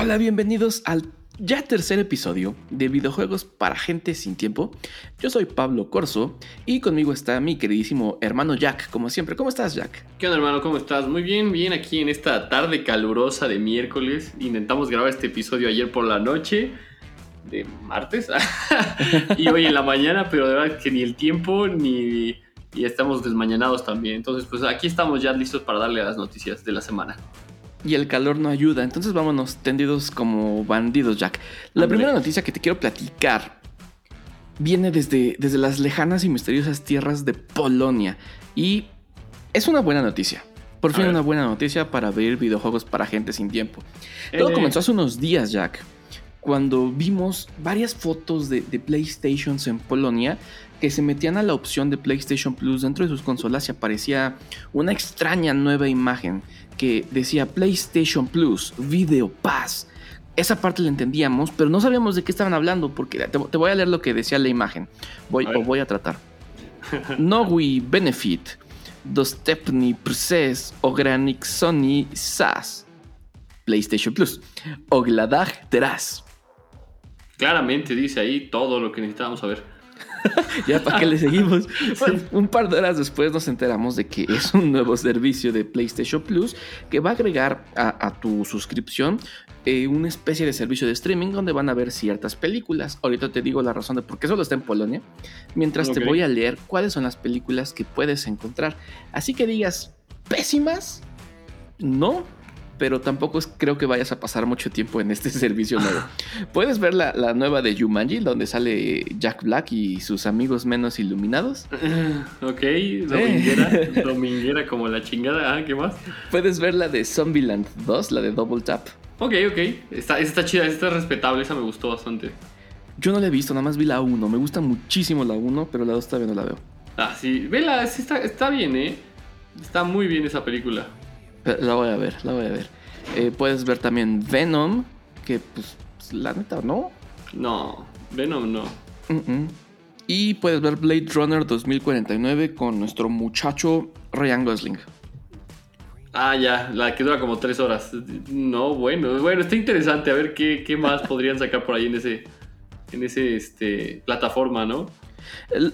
Hola, bienvenidos al ya tercer episodio de videojuegos para gente sin tiempo. Yo soy Pablo Corso y conmigo está mi queridísimo hermano Jack, como siempre. ¿Cómo estás, Jack? ¿Qué onda, hermano? ¿Cómo estás? Muy bien, bien aquí en esta tarde calurosa de miércoles. Intentamos grabar este episodio ayer por la noche, de martes, y hoy en la mañana, pero de verdad que ni el tiempo ni y estamos desmañanados también. Entonces, pues aquí estamos ya listos para darle las noticias de la semana. Y el calor no ayuda, entonces vámonos tendidos como bandidos, Jack. La primera noticia que te quiero platicar viene desde, desde las lejanas y misteriosas tierras de Polonia. Y es una buena noticia. Por fin una buena noticia para ver videojuegos para gente sin tiempo. Todo eh. comenzó hace unos días, Jack, cuando vimos varias fotos de, de PlayStations en Polonia que se metían a la opción de PlayStation Plus dentro de sus consolas y aparecía una extraña nueva imagen que decía PlayStation Plus, Video Pass. Esa parte la entendíamos, pero no sabíamos de qué estaban hablando porque te, voy a leer lo que decía la imagen. Voy, o voy a tratar. Nowi Benefit, Dostepny Process, Ogranic Sony SAS, PlayStation Plus, Ogladag Teras. Claramente dice ahí todo lo que necesitábamos saber. ya para qué le seguimos. un par de horas después nos enteramos de que es un nuevo servicio de PlayStation Plus que va a agregar a, tu suscripción eh, una especie de servicio de streaming donde van a ver ciertas películas. Ahorita te digo la razón de por qué solo está en Polonia, mientras te voy a leer cuáles son las películas que puedes encontrar. Así que digas, pésimas, no, pero tampoco creo que vayas a pasar mucho tiempo en este servicio nuevo. Puedes ver la, nueva de Jumanji, donde sale Jack Black y sus amigos menos iluminados. ok, dominguera, dominguera como la chingada. Ah, ¿qué más? Puedes ver la de Zombieland 2, la de Double Tap. Ok, ok. Está, está chida, está respetable, esa me gustó bastante. Yo no la he visto, nada más vi la 1. Me gusta muchísimo la 1, pero la 2 todavía no la veo. Ah, sí. Vela, sí está, está bien, ¿eh? Está muy bien esa película. La voy a ver, la voy a ver. Eh, puedes ver también Venom, que pues la neta, ¿no? No, Venom no. Y puedes ver Blade Runner 2049 con nuestro muchacho Ryan Gosling. Ah, ya, la que dura como tres horas. No, bueno, bueno, está interesante. A ver qué, qué más podrían sacar por ahí en ese, en ese este, plataforma, ¿no?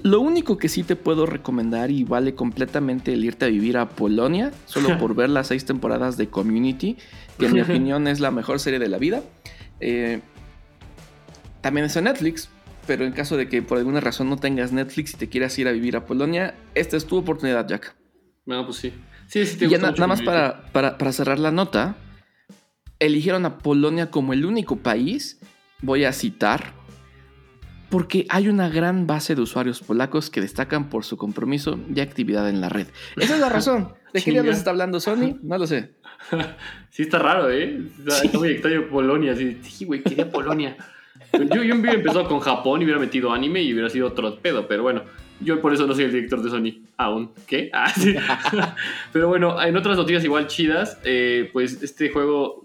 Lo único que sí te puedo recomendar y vale completamente el irte a vivir a Polonia, solo por ver las seis temporadas de Community, que en mi opinión es la mejor serie de la vida. Eh, también es en Netflix, pero en caso de que por alguna razón no tengas Netflix y te quieras ir a vivir a Polonia, esta es tu oportunidad, Jack. Bueno, pues sí. Sí, sí, te y nada más para, para cerrar la nota, eligieron a Polonia como el único país, voy a citar, porque hay una gran base de usuarios polacos que destacan por su compromiso y actividad en la red. Esa es la razón. ¿De qué les está hablando Sony? No lo sé. Sí, está raro, ¿eh? Está muy extraño Polonia. Sí, güey, quería Polonia. Yo, yo hubiera empezado con Japón y hubiera metido anime y hubiera sido otro pedo, pero bueno, yo por eso no soy el director de Sony aún. ¿Qué? Ah, sí. pero bueno, en otras noticias igual chidas, eh, pues este juego,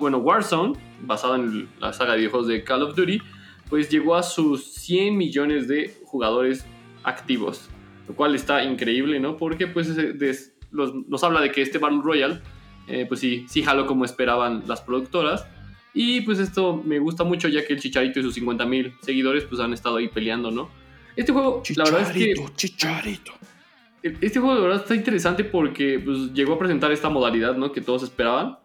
bueno, Warzone, basado en la saga de videojuegos de Call of Duty, pues llegó a sus 100 millones de jugadores activos, lo cual está increíble, ¿no? Porque pues nos habla de que este Battle Royale, eh, pues sí, sí jaló como esperaban las productoras. Y pues esto me gusta mucho ya que el Chicharito y sus 50 mil seguidores pues han estado ahí peleando, ¿no? Este juego, la verdad es que... Chicharito. Este juego de verdad está interesante porque pues, llegó a presentar esta modalidad, ¿no? Que todos esperaban.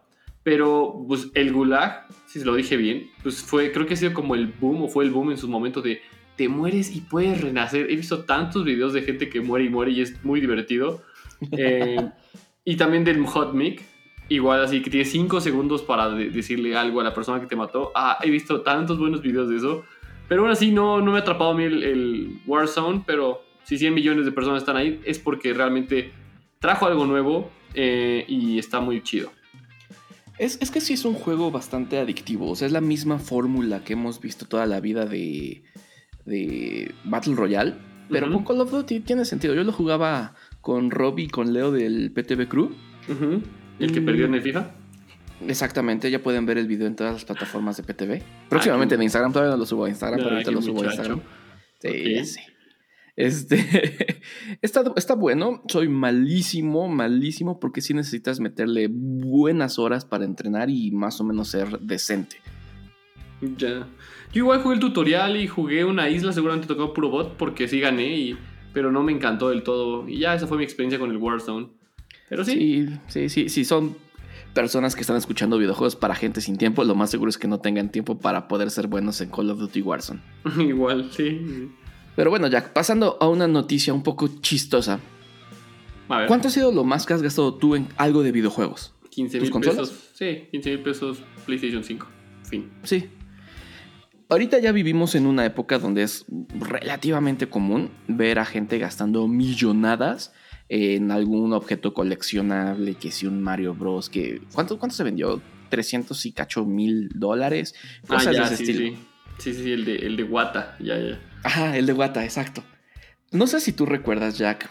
Pero pues el Gulag, si se lo dije bien, pues fue, creo que ha sido como el boom o fue el boom en su momento de te mueres y puedes renacer. He visto tantos videos de gente que muere y muere y es muy divertido. Eh, y también del Hot Mic, igual así que tiene 5 segundos para decirle algo a la persona que te mató. Ah, he visto tantos buenos videos de eso. Pero aún así no, no me ha atrapado a mí el, el Warzone, pero si 100 millones de personas están ahí es porque realmente trajo algo nuevo eh, y está muy chido. Es, que sí es un juego bastante adictivo. O sea, es la misma fórmula que hemos visto toda la vida de, de Battle Royale. Pero con Call of Duty tiene sentido. Yo lo jugaba con Rob y con Leo del PTV Crew. ¿El que perdió en el FIFA? Exactamente, ya pueden ver el video en todas las plataformas de PTV. Próximamente ah, en Instagram, todavía no lo subo a Instagram, pero ahorita lo subo a Instagram. Sí, sí. Este está, está bueno. Soy malísimo, malísimo, porque sí necesitas meterle buenas horas para entrenar y más o menos ser decente. Ya. Yo igual jugué el tutorial y jugué una isla, seguramente tocó puro bot, porque sí gané, y, pero no me encantó del todo. Y ya esa fue mi experiencia con el Warzone. Pero sí. Sí, sí, sí, sí, son personas que están escuchando videojuegos para gente sin tiempo, lo más seguro es que no tengan tiempo para poder ser buenos en Call of Duty Warzone. igual, sí. Pero bueno, Jack, pasando a una noticia un poco chistosa. A ver, ¿Cuánto ha sido lo más que has gastado tú en algo de videojuegos? 15 tus mil pesos. Sí, 15 mil pesos PlayStation 5. Fin. Sí. Ahorita ya vivimos en una época donde es relativamente común ver a gente gastando millonadas en algún objeto coleccionable, que si un Mario Bros. que ¿Cuánto, cuánto se vendió? 300 y cacho mil dólares. Ah, Cosas ya, de ese sí, estilo. sí. Sí, sí, sí, el de, el de Wata. Ya, ya. Ajá, el de Wata, exacto. No sé si tú recuerdas, Jack.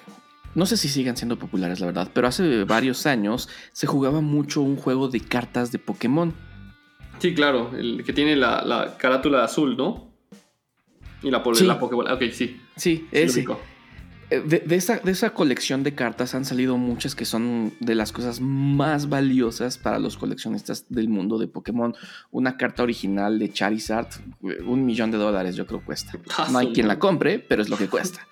No sé si sigan siendo populares, la verdad, pero hace varios años se jugaba mucho un juego de cartas de Pokémon. Sí, claro, el que tiene la, la carátula azul, ¿no? Y la, Sí. la Pokébola. Ok, sí. Sí, sí ese. ubico. Eh, De, de esa, de esa colección de cartas han salido muchas que son de las cosas más valiosas para los coleccionistas del mundo de Pokémon. Una carta original de Charizard, eh, un millón de dólares yo creo cuesta. Ah, No hay quien la compre, pero es lo que cuesta.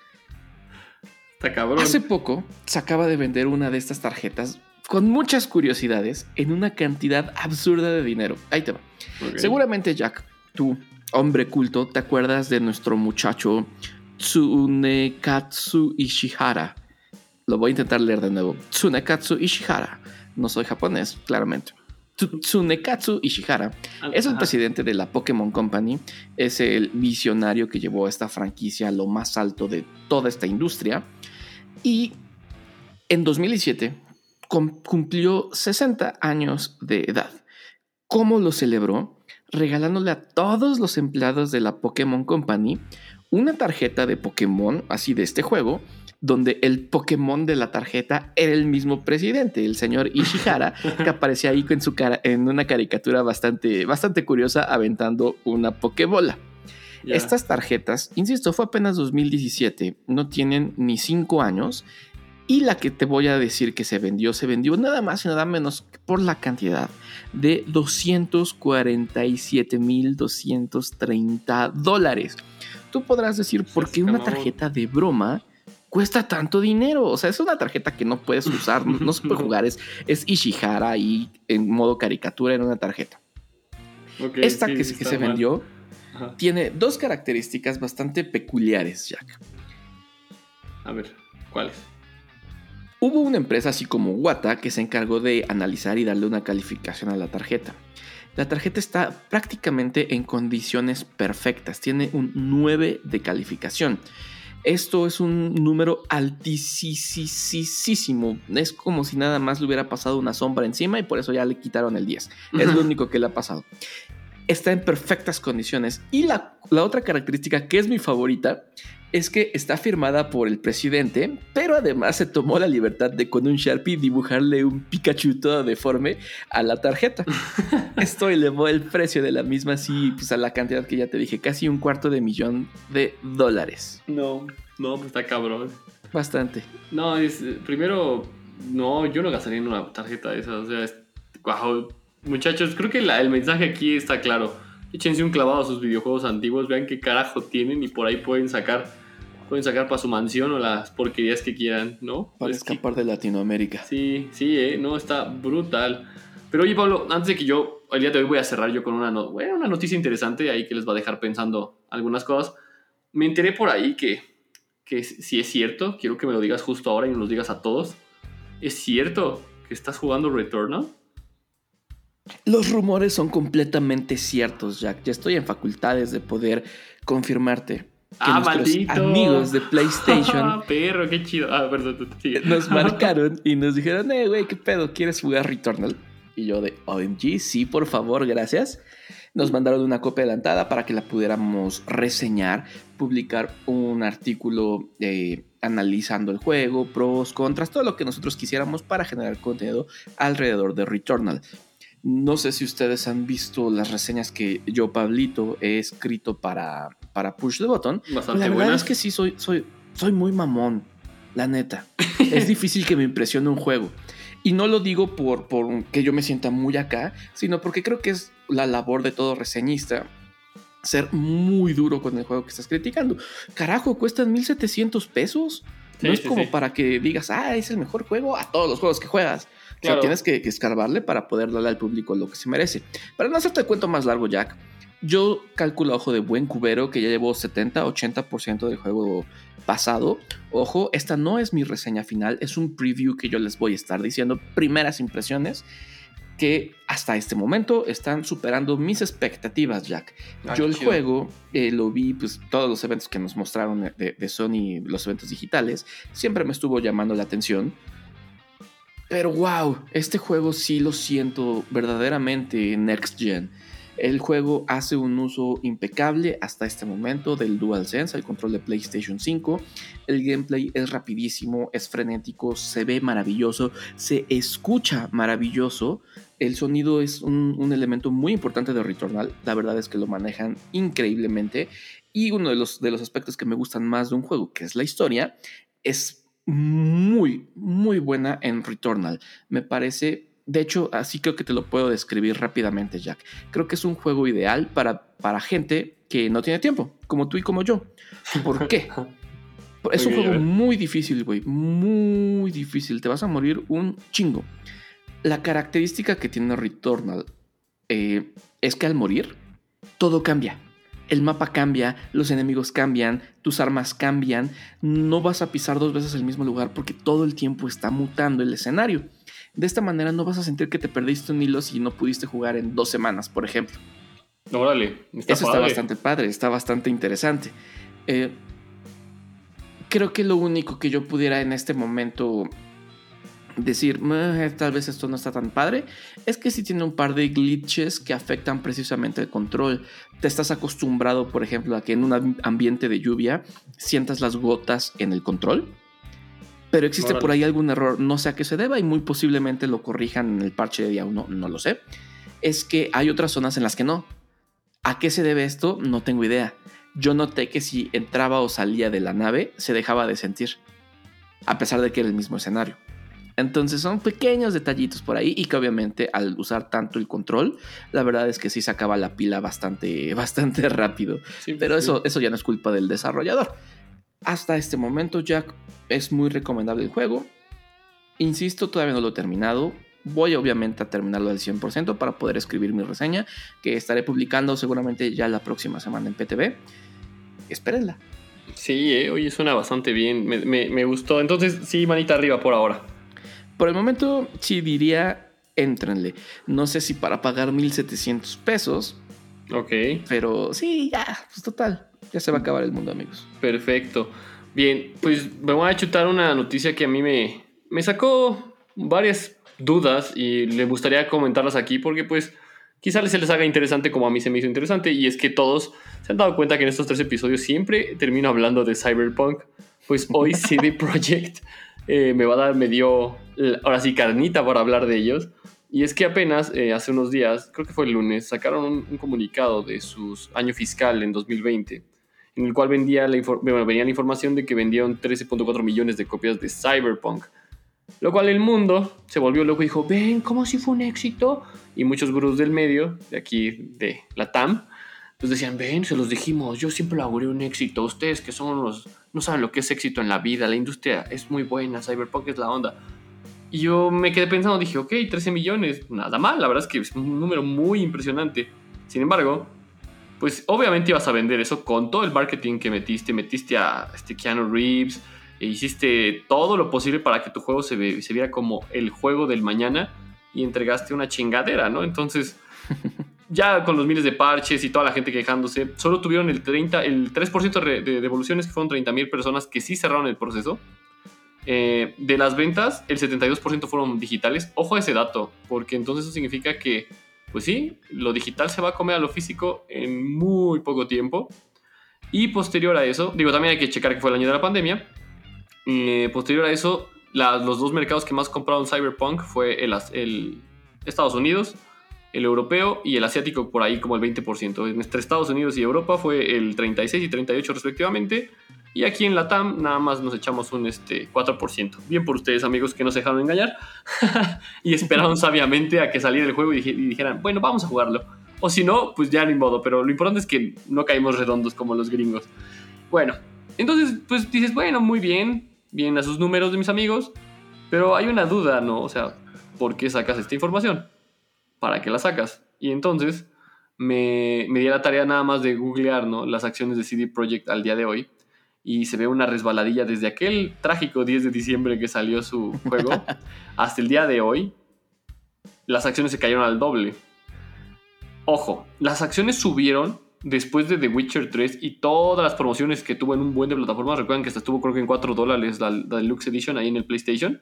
Está cabrón. Hace poco se acaba de vender una de estas tarjetas con muchas curiosidades en una cantidad absurda de dinero. Ahí te va. Seguramente, Jack, tú, hombre culto, te acuerdas de nuestro muchacho Tsunekatsu Ishihara. Lo voy a intentar leer de nuevo. Tsunekatsu Ishihara. No soy japonés, claramente. Tsu- Tsunekatsu Ishihara es el presidente de la Pokémon Company, es el visionario que llevó a esta franquicia a lo más alto de toda esta industria y en 2017 cum- cumplió 60 años de edad. ¿Cómo lo celebró? Regalándole a todos los empleados de la Pokémon Company una tarjeta de Pokémon, así de este juego, donde el Pokémon de la tarjeta era el mismo presidente, el señor Ishihara, que aparecía ahí en, su cara, en una caricatura bastante, bastante curiosa aventando una Pokébola. Estas tarjetas, insisto, fue apenas 2017, no tienen ni 5 años. Y la que te voy a decir que se vendió, se vendió nada más y nada menos que por la cantidad de 247.230 dólares. Tú podrás decir, ¿por qué una tarjeta de broma cuesta tanto dinero? O sea, es una tarjeta que no puedes usar, no, no se puede jugar, es, es Ishihara ahí en modo caricatura en una tarjeta. Esta sí, que, se- que está se mal. vendió Ajá. tiene dos características bastante peculiares, Jack. A ver, ¿cuáles? Hubo una empresa así como Wata que se encargó de analizar y darle una calificación a la tarjeta. La tarjeta está prácticamente en condiciones perfectas, tiene un 9 de calificación. Esto es un número altísimo. Es como si nada más le hubiera pasado una sombra encima y por eso ya le quitaron el 10. Es lo único que le ha pasado. Está en perfectas condiciones. Y la, la otra característica que es mi favorita es que está firmada por el presidente, pero además se tomó la libertad de con un Sharpie dibujarle un Pikachu todo deforme a la tarjeta. Esto elevó el precio de la misma así, pues a la cantidad que ya te dije, casi un cuarto de millón de dólares. No, no, pues está cabrón. Bastante. No, es, eh, primero, no, yo no gastaría en una tarjeta de esas. O sea, es, guau, muchachos, creo que la- el mensaje aquí está claro. Échense un clavado a sus videojuegos antiguos, vean qué carajo tienen y por ahí pueden sacar, pueden sacar para su mansión o las porquerías que quieran, ¿no? Para Es que- escapar de Latinoamérica. Sí, sí, eh, no, está brutal. Pero oye, Pablo, antes de que yo, el día de hoy voy a cerrar yo con una, no- bueno, una noticia interesante ahí que les va a dejar pensando algunas cosas. Me enteré por ahí que, que si es cierto, quiero que me lo digas justo ahora y nos lo digas a todos. ¿Es cierto que estás jugando Returnal? Los rumores son completamente ciertos, Jack. Ya estoy en facultades de poder confirmarte ¡Ah, maldito! amigos de PlayStation Ah, perro, qué chido. Ah, perdón, tú- tú sigue. nos marcaron y nos dijeron, eh, güey, ¿qué pedo? ¿Quieres jugar Returnal? Y yo de OMG, sí, por favor, gracias. Nos mandaron una copia adelantada para que la pudiéramos reseñar, publicar un artículo eh, analizando el juego, pros, contras, todo lo que nosotros quisiéramos para generar contenido alrededor de Returnal. No sé si ustedes han visto las reseñas que yo, Pablito, he escrito para, para Push the Button. Bastante la verdad buenas. es que sí, soy, soy, soy muy mamón, la neta. es difícil que me impresione un juego. Y no lo digo por, por que yo me sienta muy acá, sino porque creo que es la labor de todo reseñista ser muy duro con el juego que estás criticando. Carajo, cuestan 1700 pesos. no es como para que digas, ah, es el mejor juego a todos los juegos que juegas. O sea, tienes que, que, escarbarle para poder darle al público lo que se merece. Para no hacerte el cuento más largo, Jack, yo calculo ojo de buen cubero que ya llevo 70-80% del juego pasado. Ojo, esta no es mi reseña final, es un preview que yo les voy a estar diciendo, primeras impresiones que hasta este momento están superando mis expectativas, Jack. Ah, yo el juego eh, lo vi, pues todos los eventos que nos mostraron de, de, Sony, los eventos digitales, siempre me estuvo llamando la atención. Pero wow, este juego sí lo siento verdaderamente next gen. El juego hace un uso impecable hasta este momento del DualSense, el control de PlayStation 5. El gameplay es rapidísimo, es frenético, se ve maravilloso, se escucha maravilloso. El sonido es un, elemento muy importante de Returnal. La verdad es que lo manejan increíblemente. Y uno de los, de los aspectos que me gustan más de un juego, que es la historia, es muy, muy buena en Returnal. Me parece de hecho, así creo que te lo puedo describir rápidamente, Jack. Creo que es un juego ideal para, para gente que no tiene tiempo, como tú y como yo. ¿Por qué? es un juego muy difícil, güey. Muy difícil. Te vas a morir un chingo. La característica que tiene Returnal eh, es que al morir, todo cambia. El mapa cambia, los enemigos cambian, tus armas cambian. No vas a pisar dos veces el mismo lugar porque todo el tiempo está mutando el escenario. De esta manera no vas a sentir que te perdiste un hilo si no pudiste jugar en dos semanas, por ejemplo. Órale, está Eso está bastante padre, está bastante interesante. Eh, creo que lo único que yo pudiera en este momento decir, tal vez esto no está tan padre, es que sí tiene un par de glitches que afectan precisamente el control. Te estás acostumbrado, por ejemplo, a que en un ambiente de lluvia sientas las gotas en el control pero existe por ahí algún error, no sé a qué se deba y muy posiblemente lo corrijan en el parche de día 1, no lo sé. Es que hay otras zonas en las que no. ¿A qué se debe esto? No tengo idea. Yo noté que si entraba o salía de la nave, se dejaba de sentir, a pesar de que era el mismo escenario. Entonces son pequeños detallitos por ahí y que obviamente al usar tanto el control, la verdad es que sí sacaba la pila bastante, bastante rápido. Pero eso, eso ya no es culpa del desarrollador. Hasta este momento, Jack, es muy recomendable el juego. Insisto, todavía no lo he terminado. Voy obviamente a terminarlo al 100% para poder escribir mi reseña, que estaré publicando seguramente ya la próxima semana en PTV. Espérenla. Sí, eh, oye, suena bastante bien. Me, gustó. Entonces, sí, manita arriba por ahora. Por el momento, sí diría, éntrenle. No sé si para pagar 1700 pesos. Ok. Pero sí, ya, pues total. Ya se va a acabar el mundo, amigos. Perfecto. Bien, pues me voy a chutar una noticia que a mí me, me sacó varias dudas y le gustaría comentarlas aquí porque pues quizás se les haga interesante como a mí se me hizo interesante y es que todos se han dado cuenta que en estos tres episodios siempre termino hablando de Cyberpunk. Pues hoy CD Projekt eh, me va a dar, me dio ahora sí carnita para hablar de ellos. Y es que apenas eh, hace unos días, creo que fue el lunes, sacaron un, comunicado de su año fiscal en 2020 en el cual vendía la venía la información de que vendieron 13.4 millones de copias de Cyberpunk. Lo cual el mundo se volvió loco y dijo, ven, ¿cómo si fue un éxito? Y muchos gurús del medio, de aquí, de la TAM, pues decían, ven, se los dijimos, yo siempre lo auguré un éxito. Ustedes que son los, no saben lo que es éxito en la vida, la industria es muy buena, Cyberpunk es la onda. Y yo me quedé pensando, dije, ok, 13 millones, nada mal, la verdad es que es un número muy impresionante. Sin embargo, pues obviamente ibas a vender eso con todo el marketing que metiste, metiste a este Keanu Reeves, e hiciste todo lo posible para que tu juego se, viera como el juego del mañana y entregaste una chingadera, ¿no? Entonces, ya con los miles de parches y toda la gente quejándose, solo tuvieron el, 30, el 3% de devoluciones, que fueron 30 mil personas que sí cerraron el proceso. Eh, de las ventas, el 72% fueron digitales. Ojo a ese dato, porque entonces eso significa que pues sí, lo digital se va a comer a lo físico en muy poco tiempo. Y posterior a eso, digo, también hay que checar que fue el año de la pandemia. Eh, posterior a eso, los dos mercados que más compraron Cyberpunk fue el, el, Estados Unidos, el europeo y el asiático por ahí como el 20%. Entre Estados Unidos y Europa fue el 36 y 38 respectivamente. Y aquí en la TAM nada más nos echamos un este, 4%. Bien por ustedes amigos que no se dejaron engañar y esperaron sabiamente a que saliera el juego y, dijeran, bueno, vamos a jugarlo. O si no, pues ya ni modo, pero lo importante es que no caímos redondos como los gringos. Bueno, entonces pues dices, bueno, muy bien, bien a sus números de mis amigos, pero hay una duda, ¿no? O sea, ¿por qué sacas esta información? ¿Para qué la sacas? Y entonces me, me di la tarea nada más de googlear, ¿no? Las acciones de CD Projekt al día de hoy y se ve una resbaladilla desde aquel trágico 10 de diciembre que salió su juego hasta el día de hoy. Las acciones se cayeron al doble. Ojo, las acciones subieron después de The Witcher 3 y todas las promociones que tuvo en un buen de plataformas. Recuerden que hasta estuvo creo que en 4 dólares la, Deluxe Edition ahí en el PlayStation.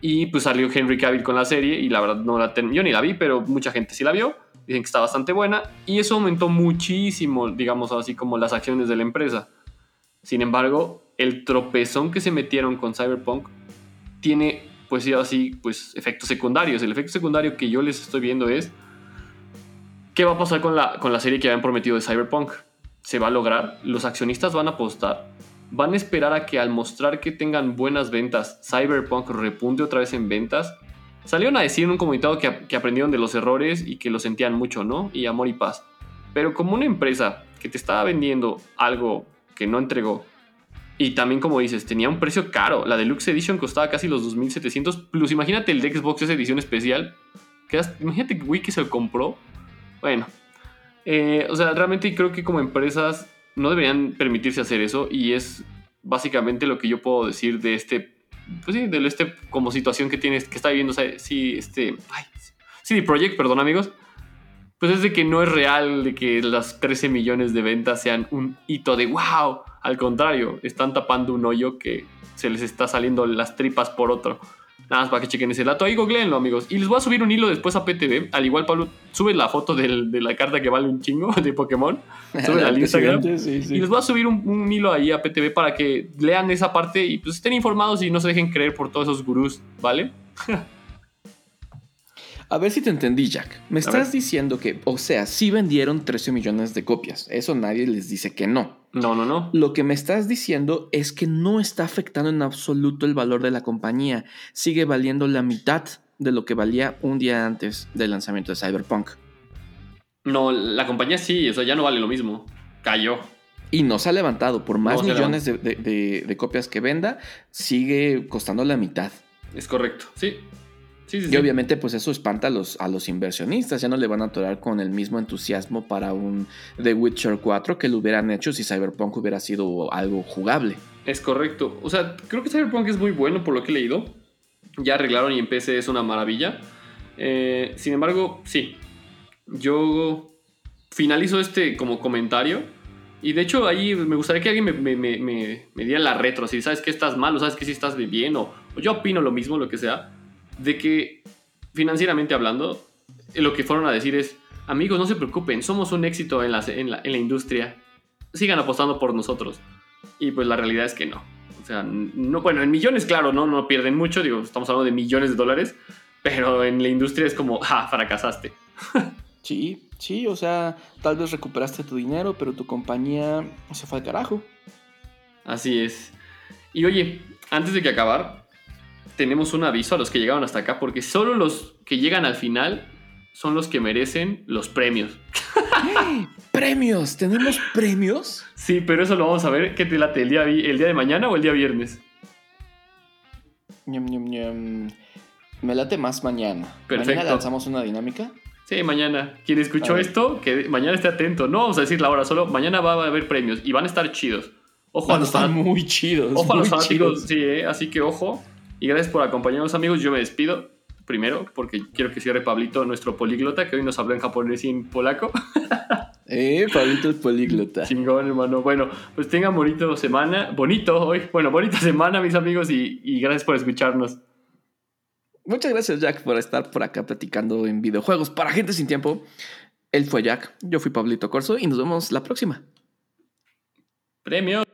Y pues salió Henry Cavill con la serie y la verdad no la yo ni la vi, pero mucha gente sí la vio. Dicen que está bastante buena y eso aumentó muchísimo, digamos así como las acciones de la empresa. Sin embargo, el tropezón que se metieron con Cyberpunk tiene, pues así, pues efectos secundarios. El efecto secundario que yo les estoy viendo es qué va a pasar con la, con la serie que habían prometido de Cyberpunk. ¿Se va a lograr? ¿Los accionistas van a apostar? ¿Van a esperar a que al mostrar que tengan buenas ventas, Cyberpunk repunte otra vez en ventas? Salieron a decir en un comunicado que, que aprendieron de los errores y que lo sentían mucho, ¿no? Y amor y paz. Pero como una empresa que te estaba vendiendo algo que no entregó. Y también, como dices, tenía un precio caro. La Deluxe Edition costaba casi los 2.700. Plus, imagínate el de Xbox, esa edición especial. imagínate que Wiki se lo compró. Bueno, eh, o sea, realmente creo que como empresas no deberían permitirse hacer eso. Y es básicamente lo que yo puedo decir de este. Pues sí, de este como situación que tienes, que está viviendo. O este. Ay, CD Projekt, perdón, amigos pues es de que no es real de que las 13 millones de ventas sean un hito de wow. Al contrario, están tapando un hoyo que se les está saliendo las tripas por otro. Nada más para que chequen ese dato. Ahí googleenlo, amigos. Y les voy a subir un hilo después a PTV. Al igual, Pablo, sube la foto de la carta que vale un chingo de Pokémon. Sube al Instagram. Y les voy a subir un, un, hilo ahí a PTV para que lean esa parte y pues estén informados y no se dejen creer por todos esos gurús, ¿vale? A ver si te entendí, Jack. Me estás diciendo que, o sea, sí vendieron 13 millones de copias. Eso nadie les dice que no. No, no, no. Lo que me estás diciendo es que no está afectando en absoluto el valor de la compañía. Sigue valiendo la mitad de lo que valía un día antes del lanzamiento de Cyberpunk. No, la compañía sí, o sea, ya no vale lo mismo. Cayó. Y no se ha levantado. Por más millones de, de copias que venda, sigue costando la mitad. Es correcto, sí y obviamente pues eso espanta a los, a los inversionistas, ya no le van a atorar con el mismo entusiasmo para un The Witcher 4 que lo hubieran hecho si Cyberpunk hubiera sido algo jugable. Es correcto, o sea, creo que Cyberpunk es muy bueno por lo que he leído, ya arreglaron y en PC es una maravilla. Eh, sin embargo, sí, yo finalizo este como comentario. Y de hecho ahí me gustaría que alguien me, me, me, diera la retro, si sabes que estás mal o sabes que si estás bien o, o yo opino lo mismo, lo que sea de que financieramente hablando, lo que fueron a decir es, amigos, no se preocupen, somos un éxito en la, en la, industria, sigan apostando por nosotros. Y pues la realidad es que no. O sea, no, bueno, en millones, claro, no, no pierden mucho, digo, estamos hablando de millones de dólares, pero en la industria es como, ah, fracasaste. sí, sí, o sea, tal vez recuperaste tu dinero, pero tu compañía se fue al carajo. Así es. Y oye, antes de que acabar, tenemos un aviso a los que llegaron hasta acá, porque solo los que llegan al final son los que merecen los premios. ¿Premios? ¿Tenemos premios? Sí, pero eso lo vamos a ver. ¿Qué te late? ¿El día, el día de mañana o el día viernes? Me late más mañana. Perfecto. ¿Mañana lanzamos una dinámica? Sí, mañana. Quien escuchó esto, que mañana esté atento. No vamos a decir la hora, solo mañana va a haber premios y van a estar chidos. Ojo van a estar muy chidos. Ojo a los fanáticos, sí, ¿eh? así que ojo. Y gracias por acompañarnos, amigos. Yo me despido primero porque quiero que cierre Pablito, nuestro políglota, que hoy nos habló en japonés y en polaco. eh, Pablito es políglota. Chingón, hermano. Bueno, pues tengan bonito semana, bonito hoy, bueno, bonita semana, mis amigos, y, y gracias por escucharnos. Muchas gracias, Jack, por estar por acá platicando en videojuegos para gente sin tiempo. Él fue Jack, yo fui Pablito Corso y nos vemos la próxima. Premio.